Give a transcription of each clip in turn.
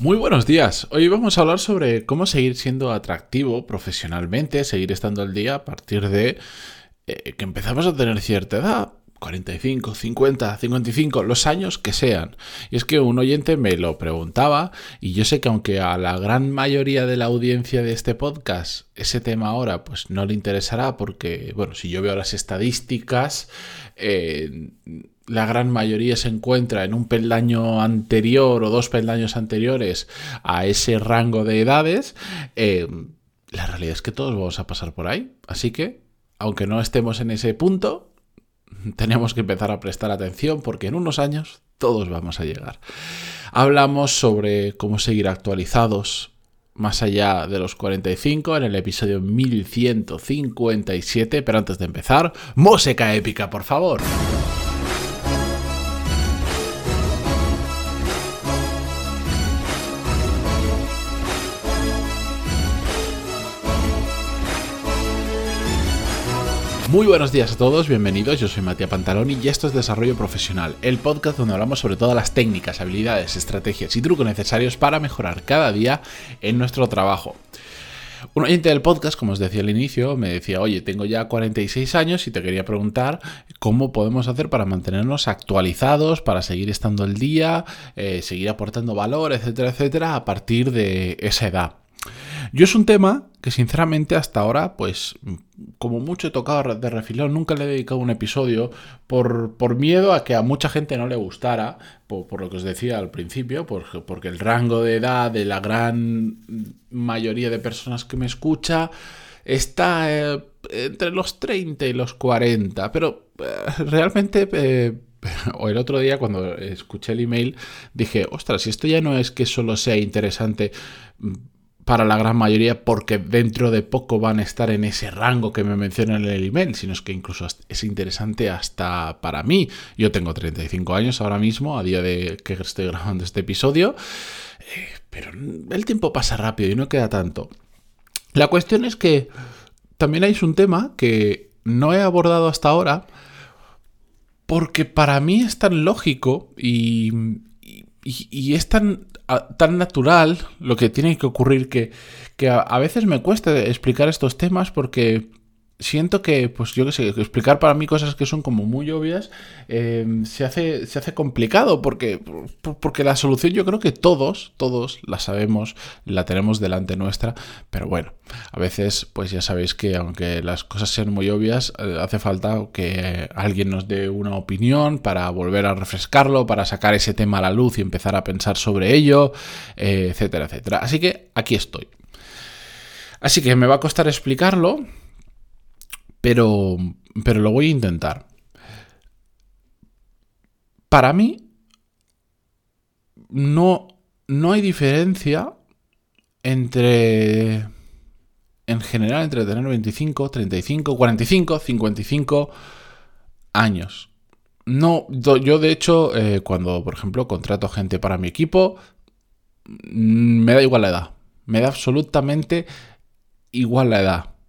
Muy buenos días. Hoy vamos a hablar sobre cómo seguir siendo atractivo profesionalmente, seguir estando al día a partir de eh, que empezamos a tener cierta edad. 45, 50, 55, los años que sean. Y es que un oyente me lo preguntaba y yo sé que aunque a la gran mayoría de la audiencia de este podcast ese tema ahora pues no le interesará porque, bueno, si yo veo las estadísticas, eh, la gran mayoría se encuentra en un peldaño anterior o dos peldaños anteriores a ese rango de edades, eh, la realidad es que todos vamos a pasar por ahí. Así que, aunque no estemos en ese punto, tenemos que empezar a prestar atención porque en unos años todos vamos a llegar. Hablamos sobre cómo seguir actualizados más allá de los 45 en el episodio 1157, pero antes de empezar, música épica, por favor. Muy buenos días a todos, bienvenidos, yo soy Matías Pantaloni y esto es Desarrollo Profesional, el podcast donde hablamos sobre todas las técnicas, habilidades, estrategias y trucos necesarios para mejorar cada día en nuestro trabajo. Un oyente del podcast, como os decía al inicio, me decía, oye, tengo ya 46 años y te quería preguntar cómo podemos hacer para mantenernos actualizados, para seguir estando al día, eh, seguir aportando valor, etcétera, etcétera, a partir de esa edad. Yo es un tema que sinceramente hasta ahora, pues como mucho he tocado de refilón, nunca le he dedicado un episodio por, por miedo a que a mucha gente no le gustara, por, lo que os decía al principio, porque, porque el rango de edad de la gran mayoría de personas que me escucha está eh, entre los 30 y los 40, pero eh, realmente... Eh, o el otro día cuando escuché el email dije, ostras, si esto ya no es que solo sea interesante para la gran mayoría porque dentro de poco van a estar en ese rango que me mencionan en el email, sino es que incluso es interesante hasta para mí. Yo tengo 35 años ahora mismo, a día de que estoy grabando este episodio, eh, pero el tiempo pasa rápido y no queda tanto. La cuestión es que también hay un tema que no he abordado hasta ahora porque para mí es tan lógico y, y es tan tan natural lo que tiene que ocurrir que, que a, veces me cuesta explicar estos temas porque siento que, pues yo qué sé, explicar para mí cosas que son como muy obvias eh, se, hace, se hace complicado porque, porque la solución yo creo que todos, todos la sabemos, la tenemos delante nuestra, pero bueno, a veces pues ya sabéis que aunque las cosas sean muy obvias, eh, hace falta que alguien nos dé una opinión para volver a refrescarlo, para sacar ese tema a la luz y empezar a pensar sobre ello, eh, etcétera, etcétera. Así que aquí estoy. Así que me va a costar explicarlo, pero, pero lo voy a intentar. Para mí, no, no hay diferencia entre, en general, entre tener 25, 35, 45, 55 años. No, yo de hecho, eh, cuando, por ejemplo, contrato gente para mi equipo, mm, me da igual la edad. Me da absolutamente igual la edad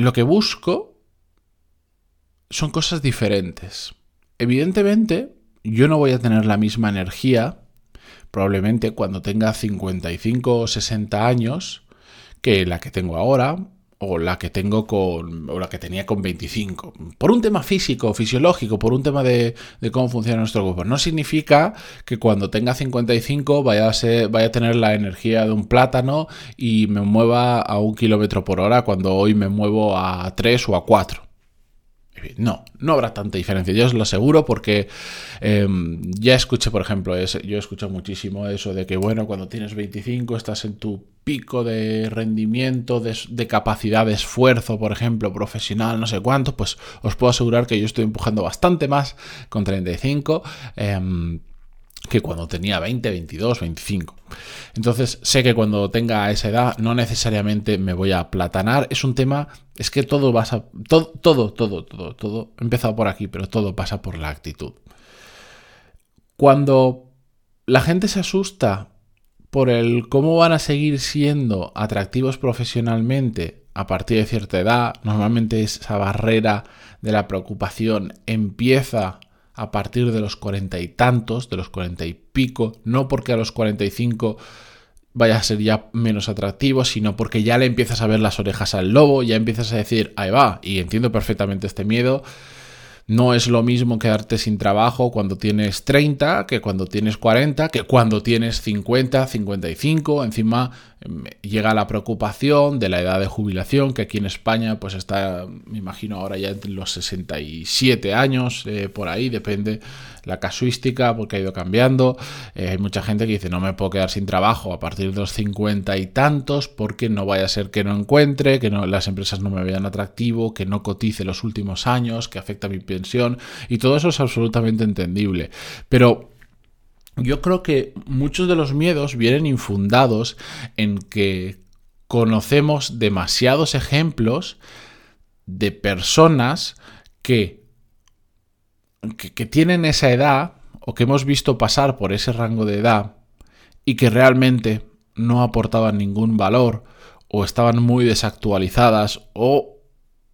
lo que busco son cosas diferentes. Evidentemente, yo no voy a tener la misma energía, probablemente cuando tenga 55 o 60 años, que la que tengo ahora, o la que tengo con. o la que tenía con 25. Por un tema físico, fisiológico, por un tema de, cómo funciona nuestro cuerpo. No significa que cuando tenga 55 vaya a, ser, vaya a tener la energía de un plátano y me mueva a un kilómetro por hora cuando hoy me muevo a 3 o a 4. No, no habrá tanta diferencia, yo os lo aseguro porque em, ya escuché, por ejemplo, yo escucho muchísimo eso de que, bueno, cuando tienes 25 estás en tu pico de rendimiento, de, capacidad de esfuerzo, por ejemplo, profesional, no sé cuánto, pues os puedo asegurar que yo estoy empujando bastante más con 35 que cuando tenía 20, 22, 25. Entonces sé que cuando tenga esa edad no necesariamente me voy a platanar. Es un tema, es que todo pasa, todo, todo, todo, todo, he empezado por aquí, pero todo pasa por la actitud. Cuando la gente se asusta por el cómo van a seguir siendo atractivos profesionalmente a partir de cierta edad, normalmente esa barrera de la preocupación empieza a partir de los cuarenta y tantos, de los cuarenta y pico, no porque a los cuarenta y cinco vaya a ser ya menos atractivo, sino porque ya le empiezas a ver las orejas al lobo, ya empiezas a decir, ahí va, y entiendo perfectamente este miedo. No es lo mismo quedarte sin trabajo cuando tienes 30 que cuando tienes 40, que cuando tienes 50, 55. Encima em, llega la preocupación de la edad de jubilación, que aquí en España pues está, me imagino ahora ya entre los 67 años, eh, por ahí, depende la casuística, porque ha ido cambiando. Eh, hay mucha gente que dice, no me puedo quedar sin trabajo a partir de los 50 y tantos, porque no vaya a ser que no encuentre, que las empresas no me vean atractivo, que no cotice los últimos años, que afecta mi pensión, y todo eso es absolutamente entendible. Pero yo creo que muchos de los miedos vienen infundados en que conocemos demasiados ejemplos de personas que que, tienen esa edad o que hemos visto pasar por ese rango de edad y que realmente no aportaban ningún valor o estaban muy desactualizadas o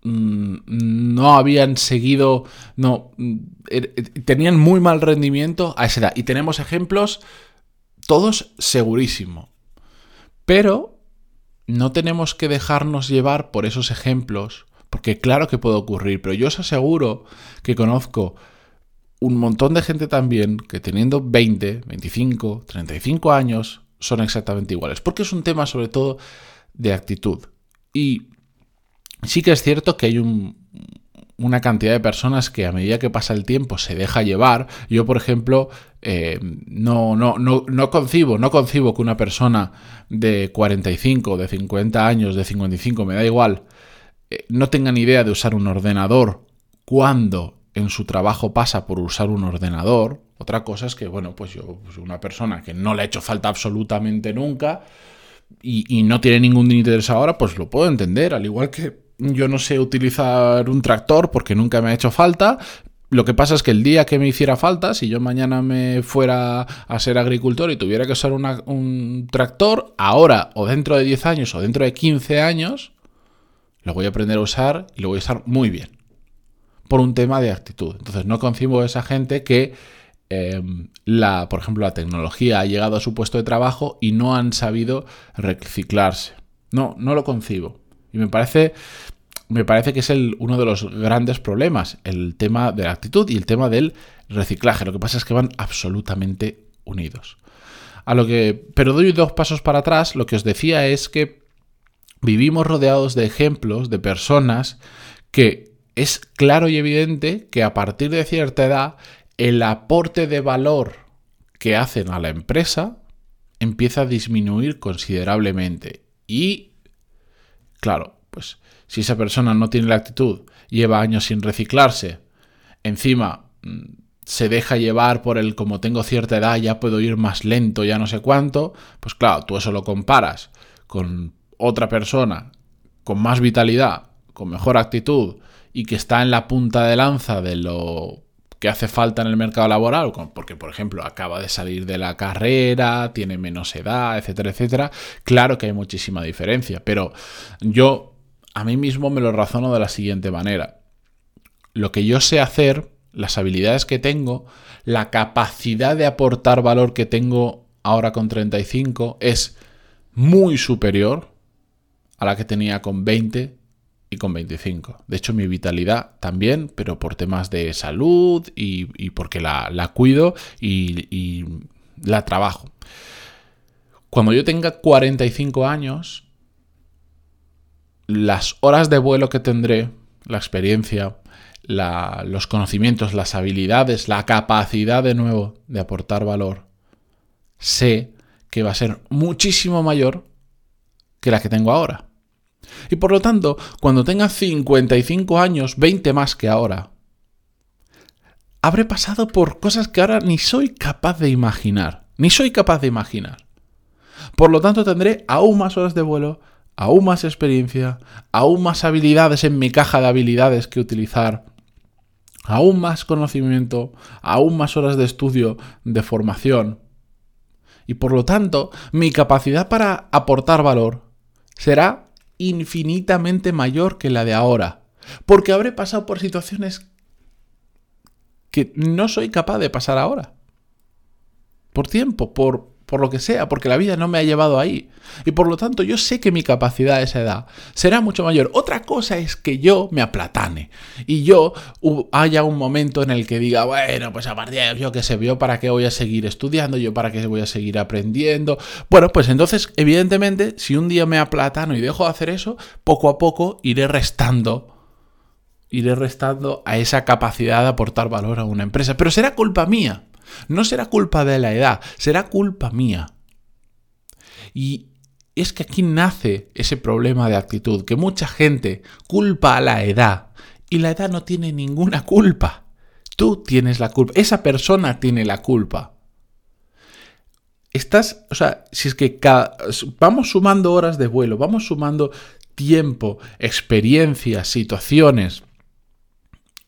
mm, no habían seguido, no, er, tenían muy mal rendimiento a esa edad. Y tenemos ejemplos todos segurísimo. Pero no tenemos que dejarnos llevar por esos ejemplos, porque claro que puede ocurrir, pero yo os aseguro que conozco un montón de gente también que teniendo 20, 25, 35 años son exactamente iguales. Porque es un tema sobre todo de actitud. Y sí que es cierto que hay una cantidad de personas que a medida que pasa el tiempo se deja llevar. Yo, por ejemplo, eh, no, no, no, no, concibo, no concibo que una persona de 45, de 50 años, de 55, me da igual, eh, no tenga ni idea de usar un ordenador cuando en su trabajo pasa por usar un ordenador. Otra cosa es que, bueno, pues yo, pues una persona que no le ha hecho falta absolutamente nunca y, no tiene ningún interés ahora, pues lo puedo entender. Al igual que yo no sé utilizar un tractor porque nunca me ha hecho falta, lo que pasa es que el día que me hiciera falta, si yo mañana me fuera a ser agricultor y tuviera que usar un tractor, ahora o dentro de 10 años o dentro de 15 años, lo voy a aprender a usar y lo voy a usar muy bien por un tema de actitud. Entonces no concibo a esa gente que, em, la, por ejemplo, la tecnología ha llegado a su puesto de trabajo y no han sabido reciclarse. No, no lo concibo. Y me parece, me parece que es uno de los grandes problemas, el tema de la actitud y el tema del reciclaje. Lo que pasa es que van absolutamente unidos. A lo que, pero doy dos pasos para atrás. Lo que os decía es que vivimos rodeados de ejemplos de personas que es claro y evidente que a partir de cierta edad el aporte de valor que hacen a la empresa empieza a disminuir considerablemente. Y, claro, pues si esa persona no tiene la actitud, lleva años sin reciclarse, encima mm, se deja llevar por el como tengo cierta edad, ya puedo ir más lento, ya no sé cuánto, pues claro, tú eso lo comparas con otra persona con más vitalidad, con mejor actitud, y que está en la punta de lanza de lo que hace falta en el mercado laboral, porque por ejemplo acaba de salir de la carrera, tiene menos edad, etcétera, etcétera, claro que hay muchísima diferencia, pero yo a mí mismo me lo razono de la siguiente manera. Lo que yo sé hacer, las habilidades que tengo, la capacidad de aportar valor que tengo ahora con 35 es muy superior a la que tenía con 20, y con 25. De hecho, mi vitalidad también, pero por temas de salud y, porque la, cuido y, la trabajo. Cuando yo tenga 45 años, las horas de vuelo que tendré, la experiencia, los conocimientos, las habilidades, la capacidad de nuevo de aportar valor, sé que va a ser muchísimo mayor que la que tengo ahora. Y por lo tanto, cuando tenga 55 años, 20 más que ahora, habré pasado por cosas que ahora ni soy capaz de imaginar. Ni soy capaz de imaginar. Por lo tanto, tendré aún más horas de vuelo, aún más experiencia, aún más habilidades en mi caja de habilidades que utilizar, aún más conocimiento, aún más horas de estudio, de formación. Y por lo tanto, mi capacidad para aportar valor será infinitamente mayor que la de ahora, porque habré pasado por situaciones que no soy capaz de pasar ahora. Por tiempo, por, por lo que sea, porque la vida no me ha llevado ahí. Y por lo tanto yo sé que mi capacidad a esa edad será mucho mayor. Otra cosa es que yo me aplatane y yo haya un momento en el que diga, bueno, pues a partir de yo que sé, yo para qué voy a seguir estudiando, yo para qué voy a seguir aprendiendo. Bueno, pues entonces, evidentemente, si un día me aplatano y dejo de hacer eso, poco a poco iré restando iré restando a esa capacidad de aportar valor a una empresa. Pero será culpa mía. No será culpa de la edad, será culpa mía. Y es que aquí nace ese problema de actitud, que mucha gente culpa a la edad y la edad no tiene ninguna culpa. Tú tienes la culpa, esa persona tiene la culpa. Estás, o sea, si es que vamos sumando horas de vuelo, vamos sumando tiempo, experiencias, situaciones,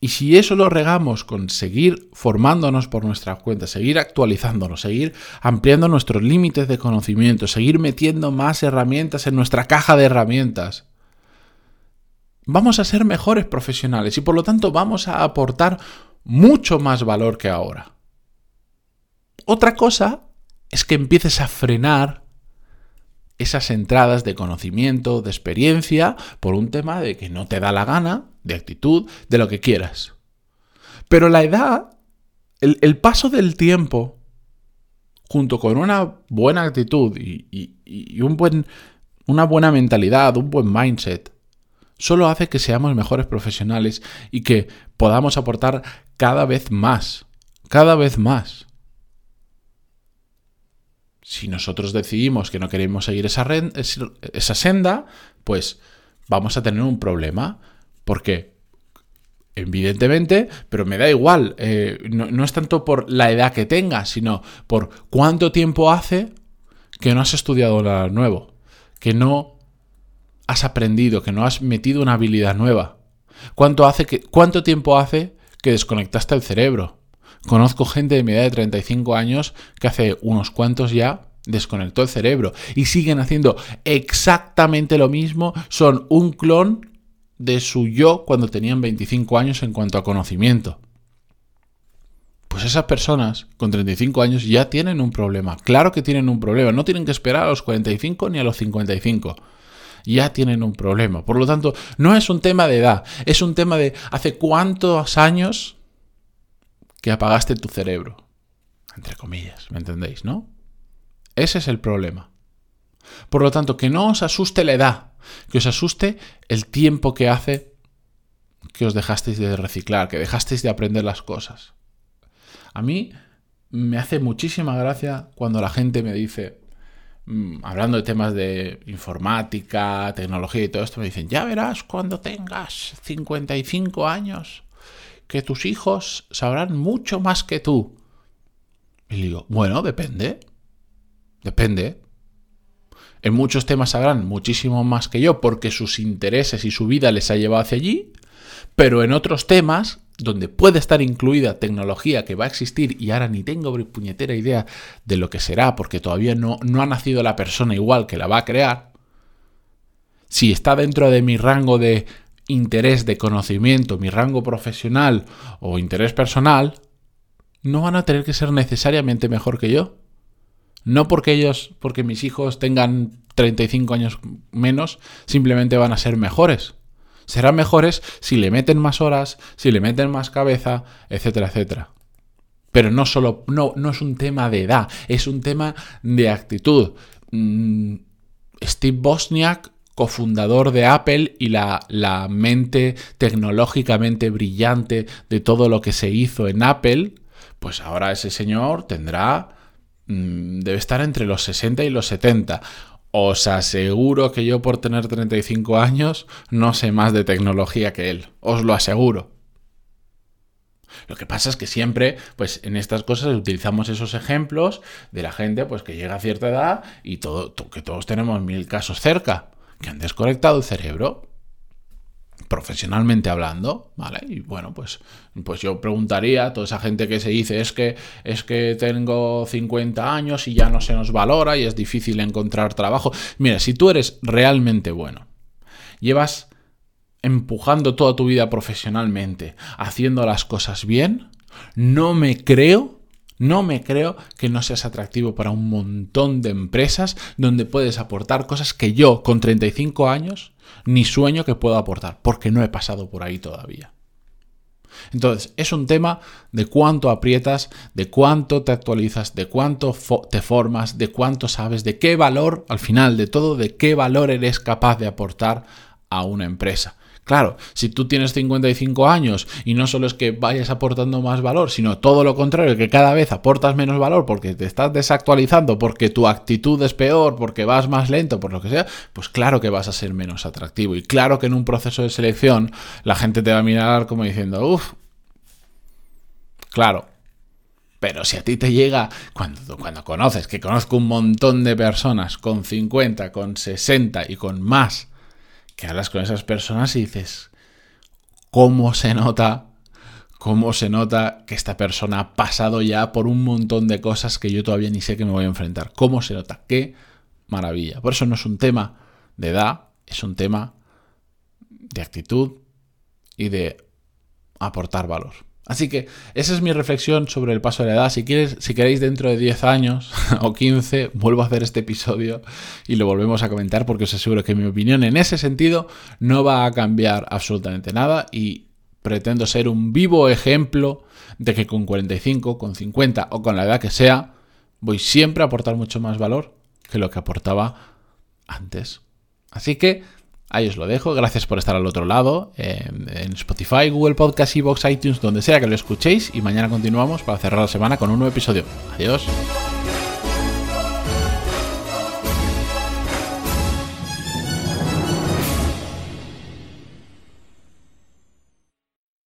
y si eso lo regamos con seguir formándonos por nuestra cuenta, seguir actualizándonos, seguir ampliando nuestros límites de conocimiento, seguir metiendo más herramientas en nuestra caja de herramientas, vamos a ser mejores profesionales y por lo tanto vamos a aportar mucho más valor que ahora. Otra cosa es que empieces a frenar esas entradas de conocimiento, de experiencia, por un tema de que no te da la gana, de actitud, de lo que quieras. Pero la edad, el, paso del tiempo, junto con una buena actitud y, una buena mentalidad, un buen mindset, solo hace que seamos mejores profesionales y que podamos aportar cada vez más, cada vez más si nosotros decidimos que no queremos seguir esa, senda, pues vamos a tener un problema. Porque, evidentemente, pero me da igual, eh, no, es tanto por la edad que tengas, sino por cuánto tiempo hace que no has estudiado nada nuevo, que no has aprendido, que no has metido una habilidad nueva. ¿Cuánto, hace que, ¿Cuánto tiempo hace que desconectaste el cerebro? Conozco gente de mi edad de 35 años que hace unos cuantos ya desconectó el cerebro y siguen haciendo exactamente lo mismo, son un clon de su yo cuando tenían 25 años en cuanto a conocimiento. Pues esas personas con 35 años ya tienen un problema, claro que tienen un problema, no tienen que esperar a los 45 ni a los 55 ya tienen un problema. Por lo tanto, no es un tema de edad, es un tema de hace cuántos años que apagaste tu cerebro. Entre comillas, ¿me entendéis, no? Ese es el problema. Por lo tanto, que no os asuste la edad, que os asuste el tiempo que hace que os dejasteis de reciclar, que dejasteis de aprender las cosas. A mí me hace muchísima gracia cuando la gente me dice, mm, hablando de temas de informática, tecnología y todo esto, me dicen, ya verás cuando tengas 55 años que tus hijos sabrán mucho más que tú. Y digo, bueno, depende. Depende. En muchos temas sabrán muchísimo más que yo porque sus intereses y su vida les ha llevado hacia allí, pero en otros temas donde puede estar incluida tecnología que va a existir y ahora ni tengo puñetera idea de lo que será porque todavía no, ha nacido la persona igual que la va a crear, si está dentro de mi rango de interés de conocimiento, mi rango profesional o interés personal, no van a tener que ser necesariamente mejor que yo. No porque ellos, porque mis hijos tengan 35 años menos, simplemente van a ser mejores. Serán mejores si le meten más horas, si le meten más cabeza, etcétera, etcétera. Pero no solo, no, no es un tema de edad, es un tema de actitud. Mm, Steve Bosniak cofundador de Apple y la, la, mente tecnológicamente brillante de todo lo que se hizo en Apple, pues ahora ese señor tendrá, mm, debe estar entre los 60 y los 70. Os aseguro que yo por tener 35 años no sé más de tecnología que él, os lo aseguro. Lo que pasa es que siempre, pues en estas cosas utilizamos esos ejemplos de la gente pues que llega a cierta edad y todo, que todos tenemos mil casos cerca que han desconectado el cerebro, profesionalmente hablando, ¿vale? Y bueno, pues, pues yo preguntaría a toda esa gente que se dice es que, es que tengo 50 años y ya no se nos valora y es difícil encontrar trabajo. Mira, si tú eres realmente bueno, llevas empujando toda tu vida profesionalmente, haciendo las cosas bien, No me creo, no me creo que no seas atractivo para un montón de empresas donde puedes aportar cosas que yo con 35 años ni sueño que puedo aportar, porque no he pasado por ahí todavía. Entonces, es un tema de cuánto aprietas, de cuánto te actualizas, de cuánto te formas, de cuánto sabes, de qué valor, al final de todo, de qué valor eres capaz de aportar a una empresa. Claro, si tú tienes 55 años y no solo es que vayas aportando más valor, sino todo lo contrario, que cada vez aportas menos valor porque te estás desactualizando, porque tu actitud es peor, porque vas más lento, por lo que sea, pues claro que vas a ser menos atractivo. Y claro que en un proceso de selección la gente te va a mirar como diciendo, uff, claro, pero si a ti te llega, cuando, cuando conoces, que conozco un montón de personas con 50, con 60 y con más, que hablas con esas personas y dices, ¿cómo se nota? ¿Cómo se nota que esta persona ha pasado ya por un montón de cosas que yo todavía ni sé que me voy a enfrentar? ¿Cómo se nota? ¡Qué maravilla! Por eso no es un tema de edad, es un tema de actitud y de aportar valor. Así que esa es mi reflexión sobre el paso de la edad. Si, si queréis dentro de 10 años o 15, vuelvo a hacer este episodio y lo volvemos a comentar porque os aseguro que mi opinión en ese sentido no va a cambiar absolutamente nada y pretendo ser un vivo ejemplo de que con 45, con 50 o con la edad que sea, voy siempre a aportar mucho más valor que lo que aportaba antes. Así que Ahí os lo dejo. Gracias por estar al otro lado. en Spotify, Google Podcast, Evox, iTunes, donde sea que lo escuchéis. Y mañana continuamos para cerrar la semana con un nuevo episodio. Adiós.